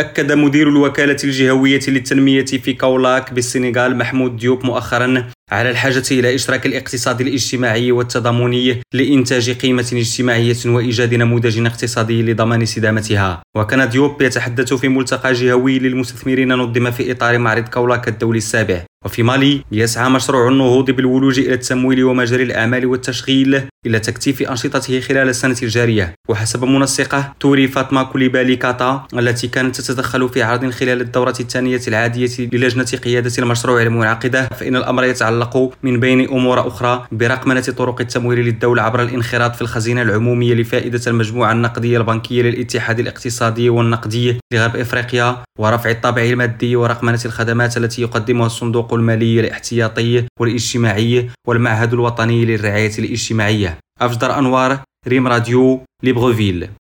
أكد مدير الوكالة الجهوية للتنمية في كولاك بالسنغال محمود ديوب مؤخرا على الحاجة إلى إشراك الاقتصاد الاجتماعي والتضامني لإنتاج قيمة اجتماعية وإيجاد نموذج اقتصادي لضمان استدامتها وكان ديوب يتحدث في ملتقى جهوي للمستثمرين نظم في إطار معرض كولاك الدولي السابع. وفي مالي يسعى مشروع النهوض بالولوج إلى التمويل ومجال الأعمال والتشغيل إلى تكثيف أنشطته خلال السنة الجارية. وحسب منسقة توري فاطمة كوليبالي كاتا التي كانت تتدخل في عرض خلال الدورة الثانية العادية للجنة قيادة المشروع المنعقدة فإن الأمر يتعلق من بين أمور أخرى برقمنة طرق التمويل للدولة عبر الانخراط في الخزينة العمومية لفائدة المجموعة النقدية البنكية للاتحاد الاقتصادي والنقدي لغرب إفريقيا ورفع الطابع المادي ورقمنة الخدمات التي يقدمها الصندوق المالي الاحتياطي والاجتماعي والمعهد الوطني للرعاية الاجتماعية. أفجدر أنوار ريم راديو ليبروفيل